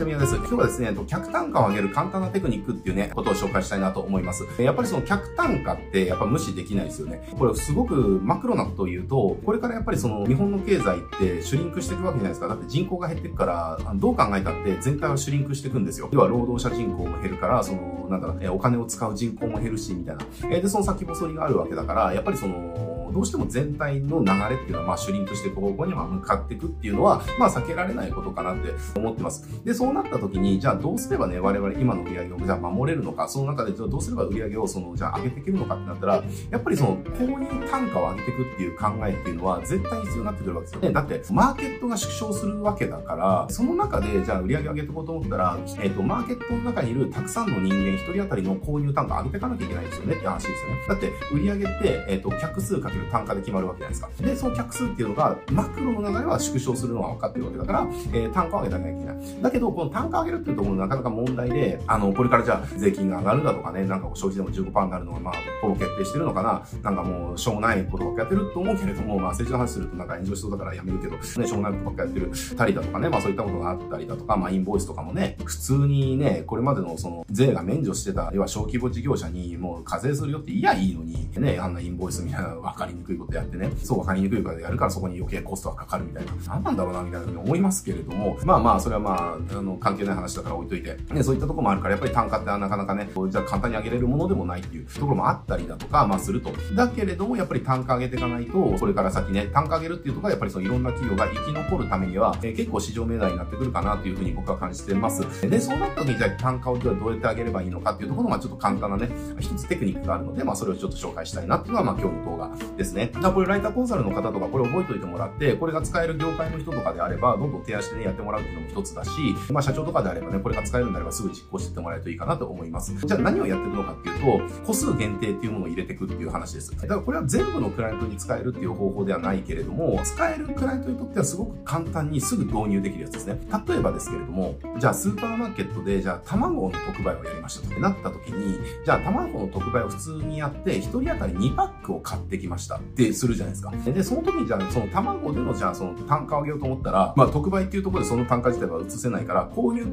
ちゃみやです。今日はですね、客単価を上げる簡単なテクニックっていうね、ことを紹介したいなと思います。やっぱりその客単価ってやっぱ無視できないですよね。これすごくマクロなことを言うと、これからやっぱりその日本の経済ってシュリンクしていくわけじゃないですか。だって人口が減っていくから、どう考えたって全体はシュリンクしていくんですよ。要は労働者人口も減るから、その、なんだろう、お金を使う人口も減るし、みたいな。で、その先細りがあるわけだから、やっぱりその、どうしても全体の流れっていうのは、まあ、シュリンクしていく方向には向かっていくっていうのは、まあ、避けられないことかなって思ってます。で、そうなった時に、じゃあどうすればね、我々今の売り上げをじゃあ守れるのか、その中でどうすれば売り上げをその、じゃあ上げていけるのかってなったら、やっぱりその、購入単価を上げていくっていう考えっていうのは、絶対必要になってくるわけですよね。だって、マーケットが縮小するわけだから、その中で、じゃあ売り上げ上げていこうと思ったら、えっ、ー、と、マーケットの中にいるたくさんの人間一人当たりの購入単価を上げていかなきゃいけないんですよねって話ですよね。だって、売り上げって、えっ、ー、と、客数かける単価で決まるわけじゃないですか。で、その客数っていうのが、マクロの流れは縮小するのは分かってるわけだから、えー、単価を上げなきゃいけない。だけど、この単価上げるっていうところなかなか問題で、あの、これからじゃあ、税金が上がるだとかね、なんか消費でも15%になるのが、まあ、ほぼ決定してるのかな。なんかもう、しょうもないことばっかやってると思うけれども、まあ、政治の話するとなんか炎上しそうだからやめるけど、ね、しょうもないことばっかやってるたりだとかね、まあそういったことがあったりだとか、まあインボイスとかもね、普通にね、これまでのその税が免除してた、要は小規模事業者にもう課税するよっていやいいのに、ね、あんなインボイスみたいな分かりにくいことやってね、そう分かりにくいことやるからそこに余計コストがかかるみたいな、何なんだろうな、みたいなふうに思いますけれども、まあまあ、それはまあ、あの、関係ない話だから置いといて、ね、そういったとこもあるから、やっぱり単価ってなかなかね、じゃあ簡単に上げれるものでもないっていうところもあったりだとか、まあすると。だけれども、やっぱり単価上げていかないと、それから先ね、単価上げるっていうところは、やっぱりそのいろんな企業が生き残るためには、えー、結構市場命題になってくるかなというふうに僕は感じてます。で、そうなった時に、じゃあ単価をどうやって上げればいいのかっていうところが、ちょっと簡単なね、一つテクニックがあるので、まあそれをちょっと紹介したいなっていうのが、まあ今日の動画ですね。だこれライターコンサルの方とか、これ覚えておいてもらって、これが使える業界の人とかであれば、どんどん提案してね、やってもらうっていうのも一つだし、まあ社長とかであればね、これが使えるんであればすぐ実行してってもらえるといいかなと思います。じゃあ何をやっていくのかっていうと、個数限定っていうものを入れていくっていう話です。だからこれは全部のクライアントに使えるっていう方法ではないけれども、使えるクライアントにとってはすごく簡単にすぐ導入できるやつですね。例えばですけれども、じゃあスーパーマーケットで、じゃあ卵の特売をやりましたとなった時に、じゃあ卵の特売を普通にやって、1人当たり2パックを買ってきましたってするじゃないですか。で、その時にじゃあその卵でのじゃあその単価を上げようと思ったら、まあ特売っていうところでその単価自体は移せないから、購入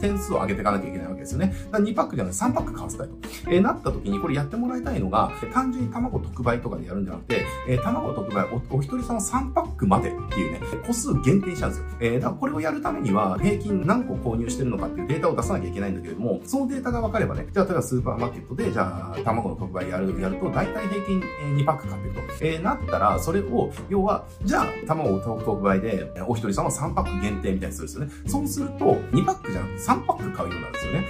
点数を上げていかなきゃいけないわけですよね。だから2パックじゃなくて3パック買わせたいと。えー、なった時にこれやってもらいたいのが、単純に卵特売とかでやるんじゃなくて、えー、卵特売おお一人様3パックまでっていうね、個数限定したんですよ。えー、だからこれをやるためには、平均何個購入してるのかっていうデータを出さなきゃいけないんだけれども、そのデータが分かればね、じゃあ例えばスーパーマーケットで、じゃあ卵の特売やる、やると、大体平均2パック買っていくと。えー、なったら、それを、要は、じゃあ卵を特売で、お一人様3パック限定みたいにするんですよね。そうすると、2パックじゃなくて3パック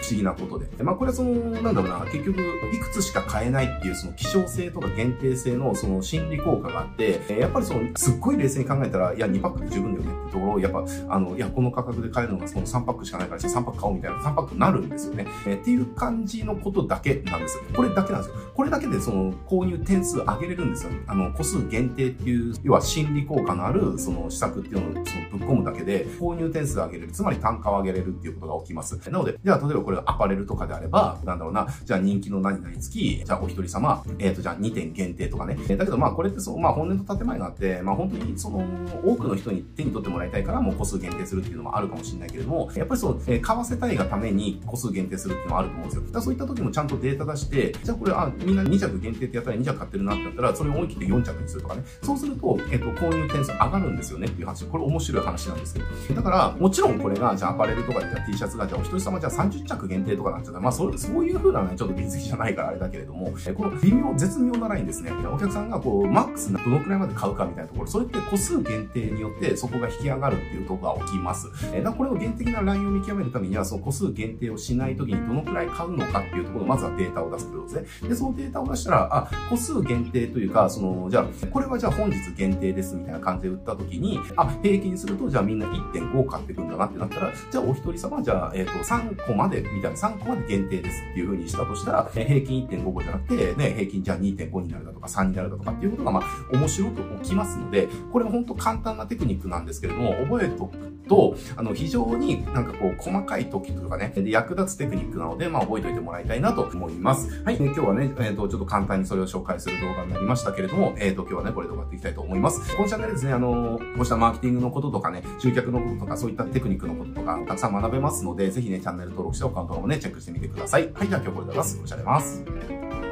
不思議なことで。まあこれはその、なんだろうな、結局、いくつしか買えないっていうその希少性とか限定性のその心理効果があって、やっぱりその、すっごい冷静に考えたら、いや、2パックで十分だよねってところを、やっぱ、あの、いや、この価格で買えるのがその3パックしかないから、3パック買おうみたいな3パックになるんですよね。え、っていう感じのことだけなんです。これだけなんですよ。これだけでその、購入点数上げれるんですよ。あの、個数限定っていう、要は心理効果のある、その施策っていうのをそのぶっ込むだけで、購入点数上げれる。つまり単価を上げれるっていうことが起きます。なので、じゃあ、例えばこれアパレルとかであれば、なんだろうな、じゃあ人気の何々付き、じゃあお一人様、えっ、ー、と、じゃあ2点限定とかね。だけどまあこれってそう、まあ本音と建前があって、まあ本当にその、多くの人に手に取ってもらいたいからもう個数限定するっていうのもあるかもしれないけれども、やっぱりそう、えー、買わせたいがために個数限定するっていうのもあると思うんですよ。だそういった時もちゃんとデータ出して、じゃあこれ、あ、みんな2着限定ってやったら2着買ってるなってなったら、それを思い切って4着にするとかね。そうすると、えっ、ー、と、購入点数上がるんですよねっていう話。これ面白い話なんですけど。だから、もちろんこれが、じゃあアパレルとかでじゃあ T シャツが、じゃあお一人様じゃあ30着限定とかなんてまあそそういう風なね、ちょっと水着じゃないからあれだけれども、この微妙、絶妙なラインですね。お客さんがこう、マックスなどのくらいまで買うかみたいなところ、それって個数限定によってそこが引き上がるっていうところが起きます。えだこれを限定的なラインを見極めるためには、その個数限定をしないときにどのくらい買うのかっていうところをまずはデータを出すということですね。で、そのデータを出したら、あ、個数限定というか、その、じゃあ、これはじゃあ本日限定ですみたいな感じで売ったときに、あ、平均すると、じゃあみんな1.5買ってくんだなってなったら、じゃあお一人様、じゃあ、えっ、ー、と、3個まで、みたいな、3個まで限定ですっていう風にしたとしたら、平均1.5個じゃなくて、ね、平均じゃあ2.5になるだとか3になるだとかっていうことが、まあ、面白く起きますので、これ本当簡単なテクニックなんですけれども、覚えとくと、あの、非常になんかこう、細かい時とかね、で役立つテクニックなので、まあ、覚えておいてもらいたいなと思います。はい、え今日はね、えっ、ー、と、ちょっと簡単にそれを紹介する動画になりましたけれども、えっ、ー、と、今日はね、これで終わっていきたいと思います。このチャンネルですね、あの、こうしたマーケティングのこととかね、集客のこととか、そういったテクニックのこととか、たくさん学べますので、ぜひね、チャンネル登録してお考ントのもね、チェックしてみてください。はい、では今日これで終わります。おしゃれます。